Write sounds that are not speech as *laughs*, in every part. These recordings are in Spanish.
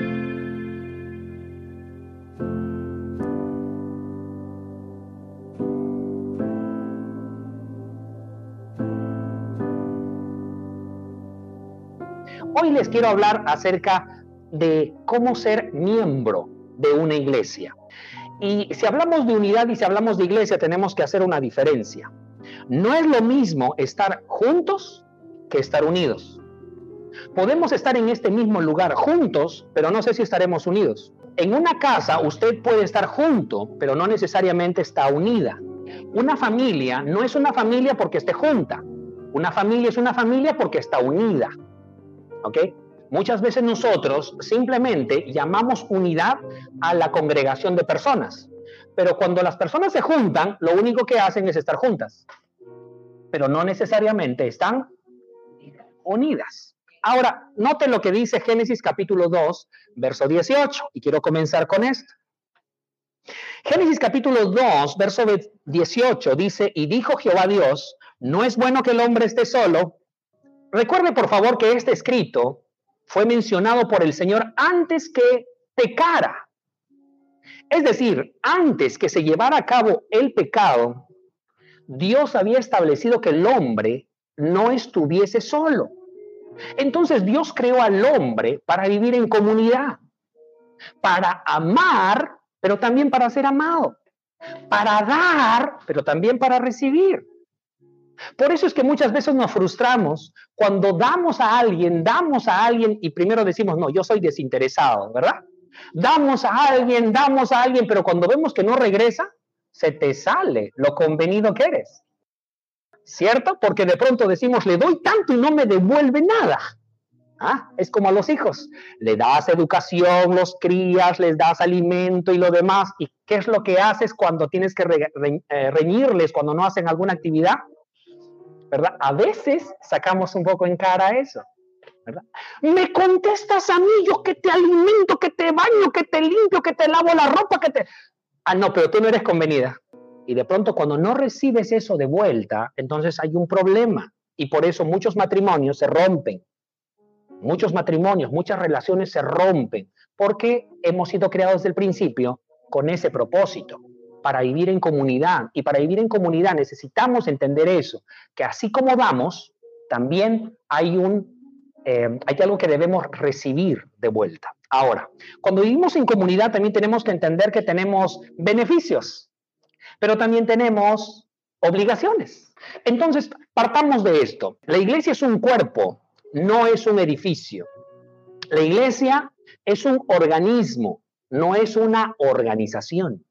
Hoy les quiero hablar acerca de cómo ser miembro de una iglesia. Y si hablamos de unidad y si hablamos de iglesia, tenemos que hacer una diferencia. No es lo mismo estar juntos que estar unidos. Podemos estar en este mismo lugar juntos, pero no sé si estaremos unidos. En una casa usted puede estar junto, pero no necesariamente está unida. Una familia no es una familia porque esté junta. Una familia es una familia porque está unida. ¿ok? Muchas veces nosotros simplemente llamamos unidad a la congregación de personas, pero cuando las personas se juntan, lo único que hacen es estar juntas, pero no necesariamente están unidas. Ahora, note lo que dice Génesis capítulo 2, verso 18, y quiero comenzar con esto. Génesis capítulo 2, verso 18 dice, y dijo Jehová Dios, no es bueno que el hombre esté solo, Recuerde, por favor, que este escrito fue mencionado por el Señor antes que pecara. Es decir, antes que se llevara a cabo el pecado, Dios había establecido que el hombre no estuviese solo. Entonces Dios creó al hombre para vivir en comunidad, para amar, pero también para ser amado, para dar, pero también para recibir. Por eso es que muchas veces nos frustramos cuando damos a alguien, damos a alguien y primero decimos, no, yo soy desinteresado, ¿verdad? Damos a alguien, damos a alguien, pero cuando vemos que no regresa, se te sale lo convenido que eres. ¿Cierto? Porque de pronto decimos, le doy tanto y no me devuelve nada. ¿Ah? Es como a los hijos. Le das educación, los crías, les das alimento y lo demás. ¿Y qué es lo que haces cuando tienes que eh, reñirles, cuando no hacen alguna actividad? ¿verdad? A veces sacamos un poco en cara eso, ¿verdad? Me contestas a mí, yo que te alimento, que te baño, que te limpio, que te lavo la ropa, que te... Ah, no, pero tú no eres convenida. Y de pronto cuando no recibes eso de vuelta, entonces hay un problema. Y por eso muchos matrimonios se rompen. Muchos matrimonios, muchas relaciones se rompen, porque hemos sido creados desde el principio con ese propósito para vivir en comunidad. Y para vivir en comunidad necesitamos entender eso, que así como damos, también hay, un, eh, hay algo que debemos recibir de vuelta. Ahora, cuando vivimos en comunidad también tenemos que entender que tenemos beneficios, pero también tenemos obligaciones. Entonces, partamos de esto. La iglesia es un cuerpo, no es un edificio. La iglesia es un organismo, no es una organización.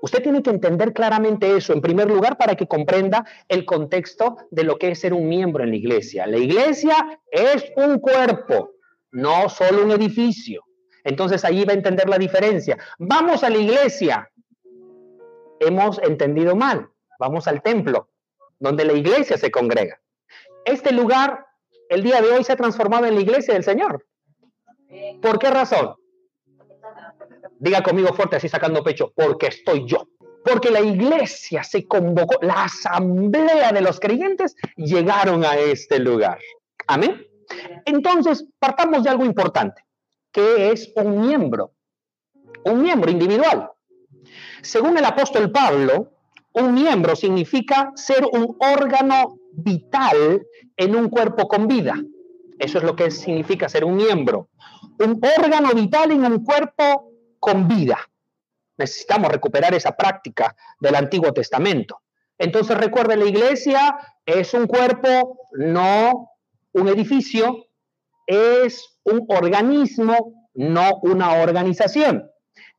Usted tiene que entender claramente eso, en primer lugar, para que comprenda el contexto de lo que es ser un miembro en la iglesia. La iglesia es un cuerpo, no solo un edificio. Entonces ahí va a entender la diferencia. Vamos a la iglesia. Hemos entendido mal. Vamos al templo, donde la iglesia se congrega. Este lugar, el día de hoy, se ha transformado en la iglesia del Señor. ¿Por qué razón? Diga conmigo fuerte, así sacando pecho, porque estoy yo. Porque la iglesia se convocó, la asamblea de los creyentes llegaron a este lugar. Amén. Entonces, partamos de algo importante, que es un miembro, un miembro individual. Según el apóstol Pablo, un miembro significa ser un órgano vital en un cuerpo con vida. Eso es lo que significa ser un miembro. Un órgano vital en un cuerpo con vida. Necesitamos recuperar esa práctica del Antiguo Testamento. Entonces recuerde, la iglesia es un cuerpo, no un edificio, es un organismo, no una organización.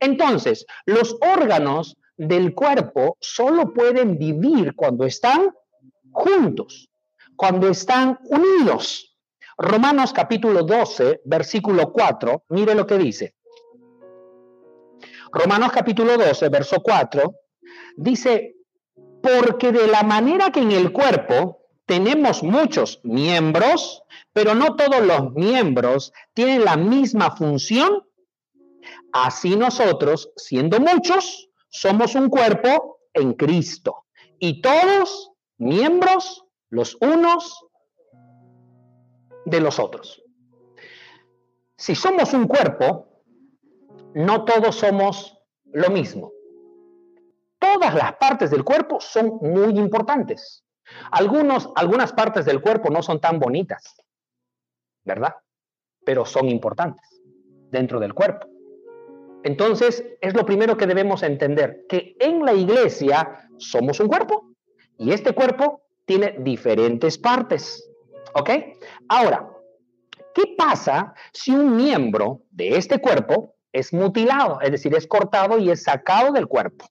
Entonces, los órganos del cuerpo solo pueden vivir cuando están juntos, cuando están unidos. Romanos capítulo 12, versículo 4, mire lo que dice. Romanos capítulo 12, verso 4, dice, porque de la manera que en el cuerpo tenemos muchos miembros, pero no todos los miembros tienen la misma función, así nosotros, siendo muchos, somos un cuerpo en Cristo. Y todos miembros los unos de los otros. si somos un cuerpo, no todos somos lo mismo. Todas las partes del cuerpo son muy importantes. Algunos, algunas partes del cuerpo no son tan bonitas, ¿verdad? Pero son importantes dentro del cuerpo. Entonces, es lo primero que debemos entender, que en la iglesia somos un cuerpo y este cuerpo tiene diferentes partes. ¿Ok? Ahora, ¿qué pasa si un miembro de este cuerpo es mutilado, es decir, es cortado y es sacado del cuerpo?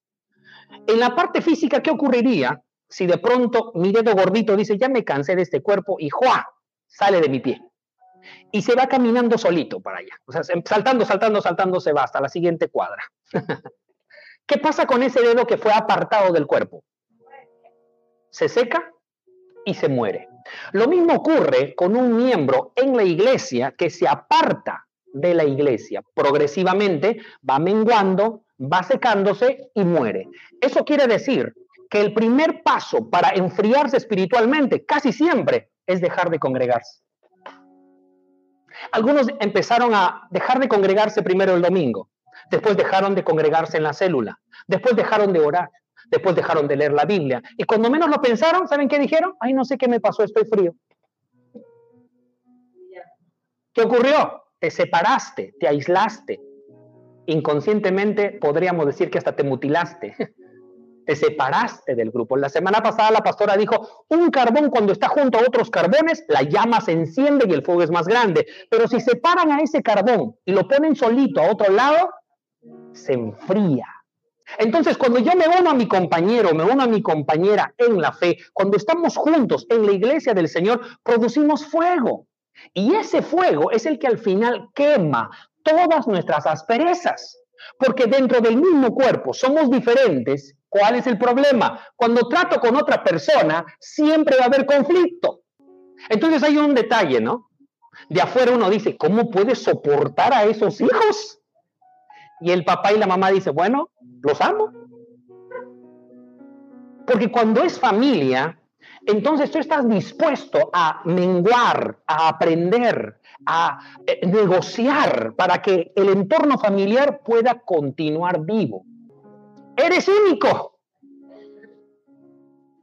En la parte física, ¿qué ocurriría si de pronto mi dedo gordito dice, ya me cansé de este cuerpo y ¡juá! sale de mi pie? Y se va caminando solito para allá. O sea, saltando, saltando, saltando, se va hasta la siguiente cuadra. *laughs* ¿Qué pasa con ese dedo que fue apartado del cuerpo? Se seca y se muere. Lo mismo ocurre con un miembro en la iglesia que se aparta de la iglesia. Progresivamente va menguando, va secándose y muere. Eso quiere decir que el primer paso para enfriarse espiritualmente casi siempre es dejar de congregarse. Algunos empezaron a dejar de congregarse primero el domingo, después dejaron de congregarse en la célula, después dejaron de orar, después dejaron de leer la Biblia. Y cuando menos lo pensaron, ¿saben qué dijeron? Ay, no sé qué me pasó, estoy frío. ¿Qué ocurrió? Te separaste, te aislaste. Inconscientemente podríamos decir que hasta te mutilaste. Te separaste del grupo. La semana pasada la pastora dijo, un carbón cuando está junto a otros carbones, la llama se enciende y el fuego es más grande. Pero si separan a ese carbón y lo ponen solito a otro lado, se enfría. Entonces, cuando yo me uno a mi compañero, me uno a mi compañera en la fe, cuando estamos juntos en la iglesia del Señor, producimos fuego. Y ese fuego es el que al final quema todas nuestras asperezas. Porque dentro del mismo cuerpo somos diferentes ¿Cuál es el problema? Cuando trato con otra persona, siempre va a haber conflicto. Entonces hay un detalle, ¿no? De afuera uno dice, ¿cómo puedes soportar a esos hijos? Y el papá y la mamá dicen, bueno, los amo. Porque cuando es familia, entonces tú estás dispuesto a menguar, a aprender, a eh, negociar para que el entorno familiar pueda continuar vivo. Eres único.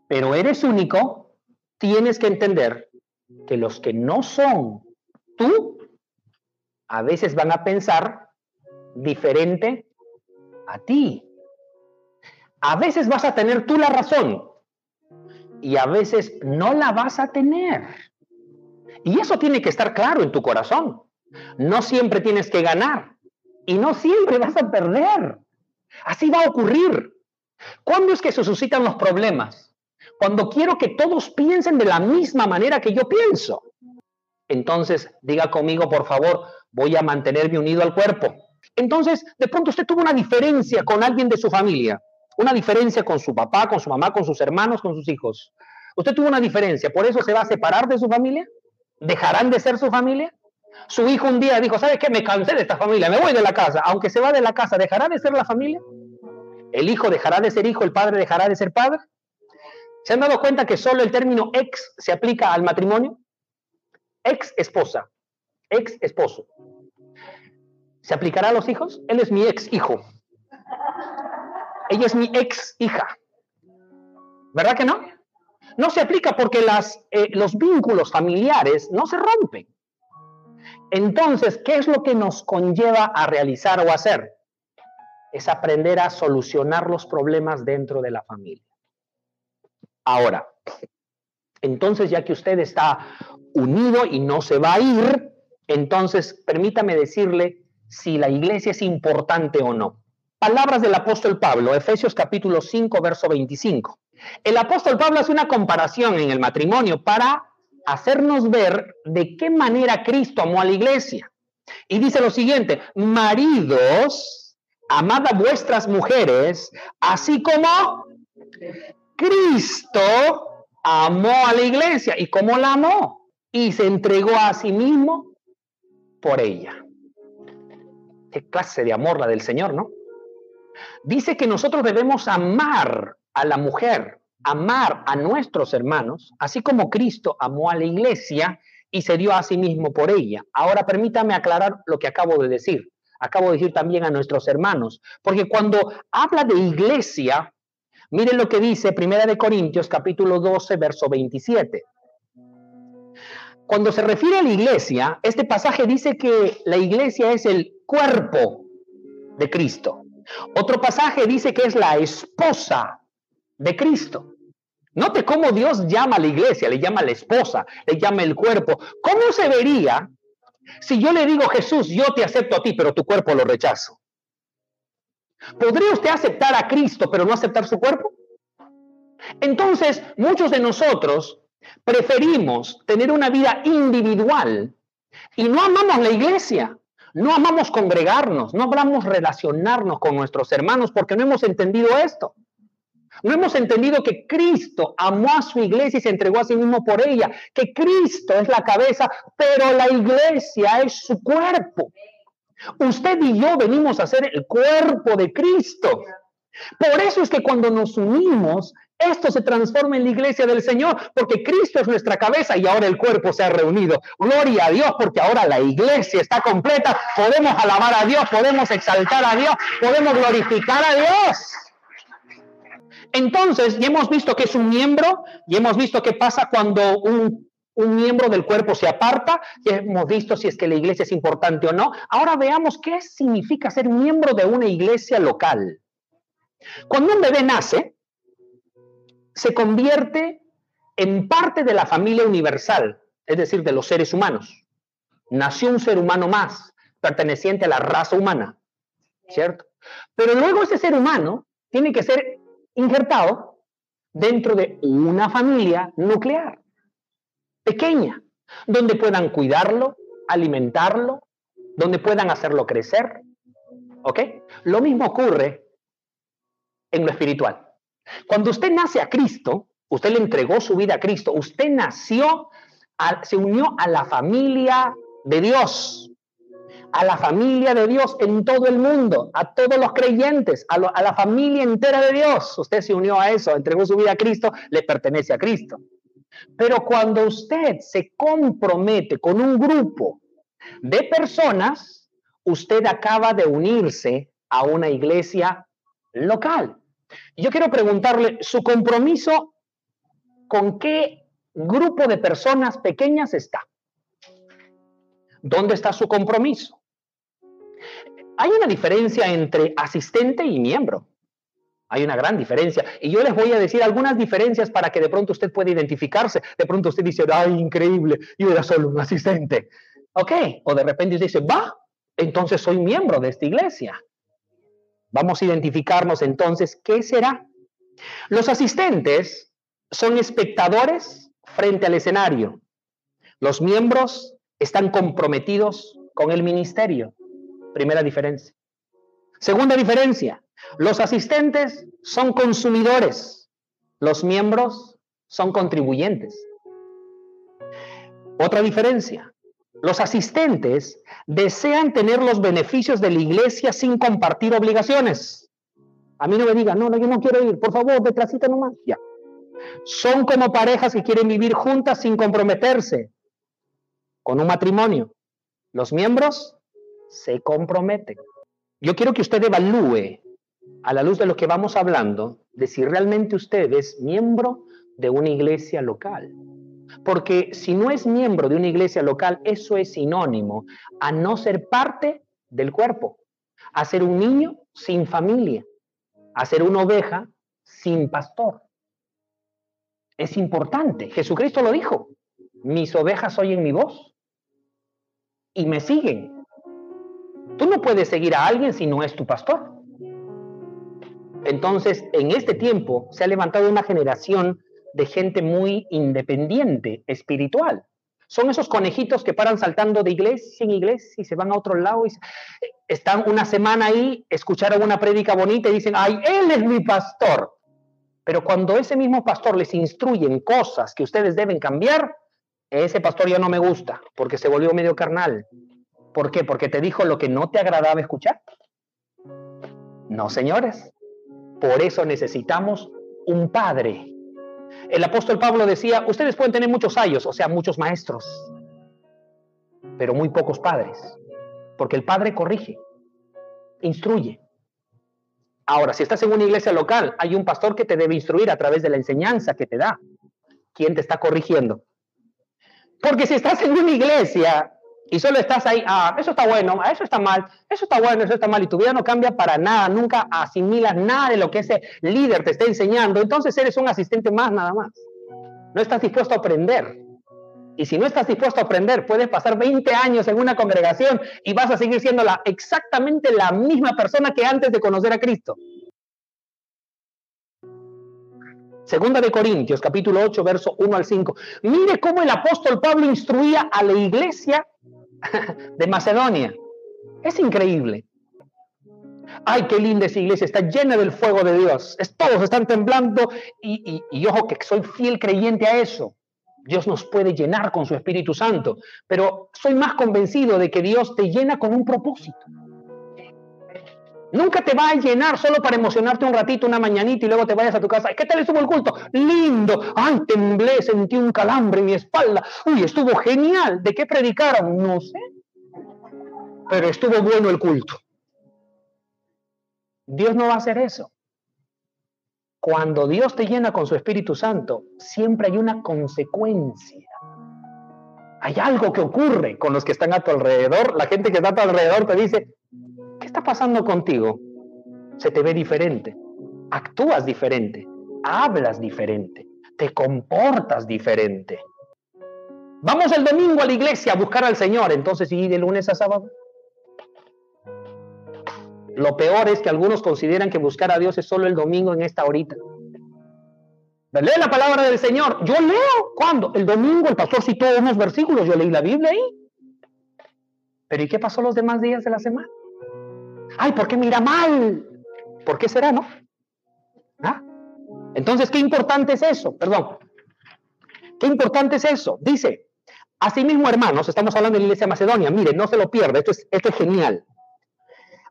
Pero eres único, tienes que entender que los que no son tú, a veces van a pensar diferente a ti. A veces vas a tener tú la razón y a veces no la vas a tener. Y eso tiene que estar claro en tu corazón. No siempre tienes que ganar y no siempre vas a perder. Así va a ocurrir. ¿Cuándo es que se suscitan los problemas? Cuando quiero que todos piensen de la misma manera que yo pienso. Entonces, diga conmigo, por favor, voy a mantenerme unido al cuerpo. Entonces, de pronto usted tuvo una diferencia con alguien de su familia, una diferencia con su papá, con su mamá, con sus hermanos, con sus hijos. Usted tuvo una diferencia, ¿por eso se va a separar de su familia? ¿Dejarán de ser su familia? Su hijo un día dijo, ¿sabes qué? Me cansé de esta familia, me voy de la casa. Aunque se va de la casa, ¿dejará de ser la familia? ¿El hijo dejará de ser hijo, el padre dejará de ser padre? ¿Se han dado cuenta que solo el término ex se aplica al matrimonio? Ex esposa, ex esposo. ¿Se aplicará a los hijos? Él es mi ex hijo. Ella es mi ex hija. ¿Verdad que no? No se aplica porque las, eh, los vínculos familiares no se rompen. Entonces, ¿qué es lo que nos conlleva a realizar o hacer? Es aprender a solucionar los problemas dentro de la familia. Ahora, entonces ya que usted está unido y no se va a ir, entonces permítame decirle si la iglesia es importante o no. Palabras del apóstol Pablo, Efesios capítulo 5, verso 25. El apóstol Pablo hace una comparación en el matrimonio para hacernos ver de qué manera Cristo amó a la iglesia. Y dice lo siguiente, maridos, amad a vuestras mujeres, así como Cristo amó a la iglesia. ¿Y cómo la amó? Y se entregó a sí mismo por ella. Qué clase de amor la del Señor, ¿no? Dice que nosotros debemos amar a la mujer amar a nuestros hermanos, así como Cristo amó a la iglesia y se dio a sí mismo por ella. Ahora permítame aclarar lo que acabo de decir. Acabo de decir también a nuestros hermanos, porque cuando habla de iglesia, miren lo que dice Primera de Corintios capítulo 12, verso 27. Cuando se refiere a la iglesia, este pasaje dice que la iglesia es el cuerpo de Cristo. Otro pasaje dice que es la esposa de Cristo. Note cómo Dios llama a la iglesia, le llama a la esposa, le llama el cuerpo. ¿Cómo se vería si yo le digo, Jesús, yo te acepto a ti, pero tu cuerpo lo rechazo? ¿Podría usted aceptar a Cristo, pero no aceptar su cuerpo? Entonces, muchos de nosotros preferimos tener una vida individual y no amamos la iglesia, no amamos congregarnos, no amamos relacionarnos con nuestros hermanos porque no hemos entendido esto. No hemos entendido que Cristo amó a su iglesia y se entregó a sí mismo por ella, que Cristo es la cabeza, pero la iglesia es su cuerpo. Usted y yo venimos a ser el cuerpo de Cristo. Por eso es que cuando nos unimos, esto se transforma en la iglesia del Señor, porque Cristo es nuestra cabeza y ahora el cuerpo se ha reunido. Gloria a Dios, porque ahora la iglesia está completa. Podemos alabar a Dios, podemos exaltar a Dios, podemos glorificar a Dios. Entonces, ya hemos visto que es un miembro, y hemos visto qué pasa cuando un, un miembro del cuerpo se aparta, ya hemos visto si es que la iglesia es importante o no. Ahora veamos qué significa ser miembro de una iglesia local. Cuando un bebé nace, se convierte en parte de la familia universal, es decir, de los seres humanos. Nació un ser humano más, perteneciente a la raza humana, ¿cierto? Pero luego ese ser humano tiene que ser injertado dentro de una familia nuclear, pequeña, donde puedan cuidarlo, alimentarlo, donde puedan hacerlo crecer. ¿Ok? Lo mismo ocurre en lo espiritual. Cuando usted nace a Cristo, usted le entregó su vida a Cristo, usted nació, se unió a la familia de Dios a la familia de Dios en todo el mundo, a todos los creyentes, a, a, la familia entera de Dios. Usted se unió a eso, entregó su vida a Cristo, le pertenece a Cristo. Pero cuando usted se compromete con un grupo de personas, usted acaba de unirse a una iglesia local. Yo quiero preguntarle, ¿su compromiso con qué grupo de personas pequeñas está? ¿Dónde está su compromiso? Hay una diferencia entre asistente y miembro. Hay una gran diferencia. Y yo les voy a decir algunas diferencias para que de pronto usted pueda identificarse. De pronto usted dice, ay, increíble, yo era solo un asistente. Ok, o de repente usted dice, va, entonces soy miembro de esta iglesia. Vamos a identificarnos entonces qué será. Los asistentes son espectadores frente al escenario. Los miembros están comprometidos con el ministerio. Primera diferencia. Segunda diferencia, los asistentes son consumidores, los miembros son contribuyentes. Otra diferencia, los asistentes desean tener los beneficios de la iglesia sin compartir obligaciones. A mí no me digan, no, no, yo no quiero ir, por favor, detrásita nomás. Ya. Son como parejas que quieren vivir juntas sin comprometerse con un matrimonio. Los miembros se comprometen. Yo quiero que usted evalúe, a la luz de lo que vamos hablando, de si realmente usted es miembro de una iglesia local. Porque si no es miembro de una iglesia local, eso es sinónimo a no ser parte del cuerpo, a ser un niño sin familia, a ser una oveja sin pastor. Es importante. Jesucristo lo dijo. Mis ovejas oyen mi voz y me siguen. Tú no puedes seguir a alguien si no es tu pastor. Entonces, en este tiempo se ha levantado una generación de gente muy independiente, espiritual. Son esos conejitos que paran saltando de iglesia en iglesia y se van a otro lado y están una semana ahí, escucharon una prédica bonita y dicen, ay, él es mi pastor. Pero cuando ese mismo pastor les instruye en cosas que ustedes deben cambiar, ese pastor ya no me gusta porque se volvió medio carnal, ¿Por qué? Porque te dijo lo que no te agradaba escuchar. No, señores. Por eso necesitamos un padre. El apóstol Pablo decía, ustedes pueden tener muchos ayos, o sea, muchos maestros, pero muy pocos padres, porque el padre corrige, instruye. Ahora, si estás en una iglesia local, hay un pastor que te debe instruir a través de la enseñanza que te da. ¿Quién te está corrigiendo? Porque si estás en una iglesia y solo estás ahí, ah, eso está bueno, ah, eso está mal, eso está bueno, eso está mal, y tu vida no cambia para nada, nunca asimilas nada de lo que ese líder te está enseñando, entonces eres un asistente más nada más. No estás dispuesto a aprender. Y si no estás dispuesto a aprender, puedes pasar 20 años en una congregación y vas a seguir siendo la, exactamente la misma persona que antes de conocer a Cristo. Segunda de Corintios, capítulo 8, verso 1 al 5. Mire cómo el apóstol Pablo instruía a la iglesia *laughs* de Macedonia. Es increíble. Ay, qué linda esa iglesia, está llena del fuego de Dios. Es, todos están temblando y, y ojo que soy fiel creyente a eso. Dios nos puede llenar con su Espíritu Santo, pero soy más convencido de que Dios te llena con un propósito. Nunca te va a llenar solo para emocionarte un ratito, una mañanita y luego te vayas a tu casa. ¿Qué tal estuvo el culto? Lindo. Ay, temblé, sentí un calambre en mi espalda. Uy, estuvo genial. ¿De qué predicaron? No sé. Pero estuvo bueno el culto. Dios no va a hacer eso. Cuando Dios te llena con su Espíritu Santo, siempre hay una consecuencia. Hay algo que ocurre con los que están a tu alrededor. La gente que está a tu alrededor te dice, ¿qué está pasando contigo? Se te ve diferente, actúas diferente, hablas diferente, te comportas diferente. Vamos el domingo a la iglesia a buscar al Señor, entonces, ¿y de lunes a sábado? Lo peor es que algunos consideran que buscar a Dios es solo el domingo en esta horita. Lee la palabra del Señor. Yo leo. ¿Cuándo? El domingo el pastor citó unos versículos. Yo leí la Biblia ahí. Pero ¿y qué pasó los demás días de la semana? Ay, ¿por qué mira mal? ¿Por qué será, no? ¿Ah? Entonces, ¿qué importante es eso? Perdón. ¿Qué importante es eso? Dice, asimismo, hermanos, estamos hablando de la iglesia de Macedonia. Mire, no se lo pierda. Esto es, esto es genial.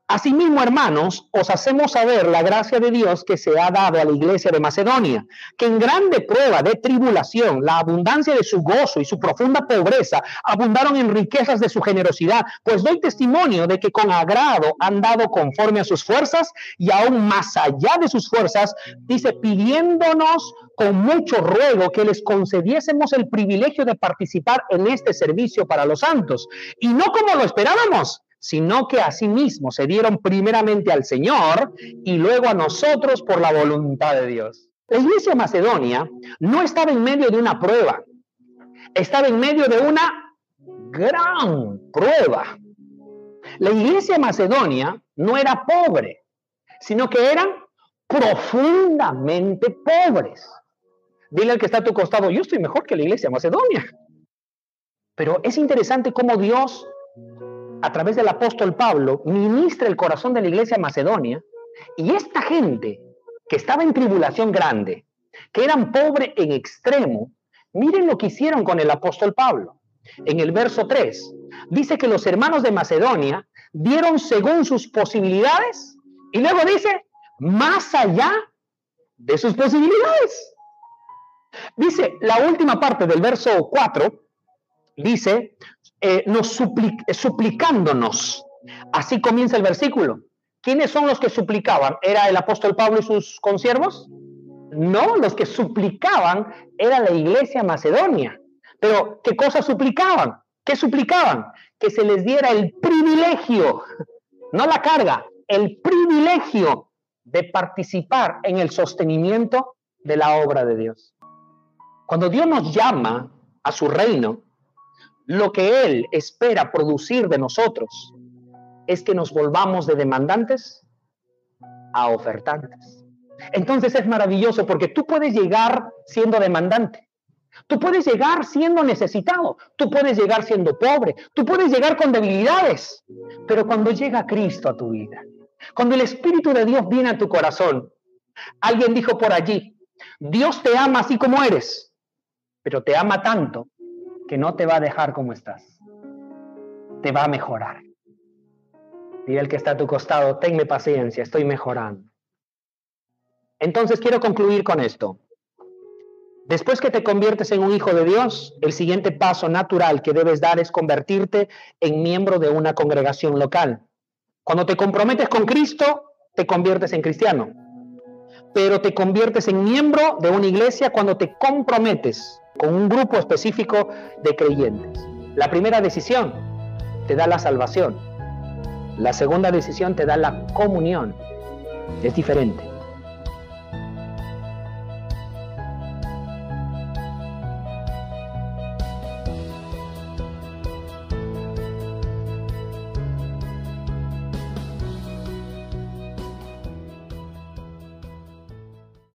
Asimismo, hermanos, os hacemos saber la gracia de Dios que se ha dado a la iglesia de Macedonia, que en grande prueba de tribulación, la abundancia de su gozo y su profunda pobreza abundaron en riquezas de su generosidad, pues doy testimonio de que con agrado han dado conforme a sus fuerzas y aún más allá de sus fuerzas, dice, pidiéndonos con mucho ruego que les concediésemos el privilegio de participar en este servicio para los santos, y no como lo esperábamos, sino que asimismo se dieron primeramente al Señor y luego a nosotros por la voluntad de Dios. La iglesia macedonia no estaba en medio de una prueba, estaba en medio de una gran prueba. La iglesia macedonia no era pobre, sino que eran profundamente pobres. Dile al que está a tu costado, yo estoy mejor que la iglesia macedonia. Pero es interesante cómo Dios a través del apóstol Pablo, ministra el corazón de la iglesia macedonia, y esta gente que estaba en tribulación grande, que eran pobres en extremo, miren lo que hicieron con el apóstol Pablo. En el verso 3 dice que los hermanos de Macedonia dieron según sus posibilidades y luego dice, más allá de sus posibilidades. Dice la última parte del verso 4, dice, eh, nos eh, suplicándonos. Así comienza el versículo. ¿Quiénes son los que suplicaban? ¿Era el apóstol Pablo y sus consiervos? No, los que suplicaban era la iglesia macedonia. Pero, ¿qué cosas suplicaban? ¿Qué suplicaban? Que se les diera el privilegio, no la carga, el privilegio de participar en el sostenimiento de la obra de Dios. Cuando Dios nos llama a su reino, lo que Él espera producir de nosotros es que nos volvamos de demandantes a ofertantes. Entonces es maravilloso porque tú puedes llegar siendo demandante. Tú puedes llegar siendo necesitado, tú puedes llegar siendo pobre, tú puedes llegar con debilidades, pero cuando llega Cristo a tu vida, cuando el Espíritu de Dios viene a tu corazón, alguien dijo por allí, Dios te ama así como eres, pero te ama tanto que no te va a dejar como estás. Te va a mejorar. Dile el que está a tu costado, tenme paciencia, estoy mejorando. Entonces quiero concluir con esto. Después que te conviertes en un hijo de Dios, el siguiente paso natural que debes dar es convertirte en miembro de una congregación local. Cuando te comprometes con Cristo, te conviertes en cristiano. Pero te conviertes en miembro de una iglesia cuando te comprometes con un grupo específico de creyentes. La primera decisión te da la salvación. La segunda decisión te da la comunión. Es diferente.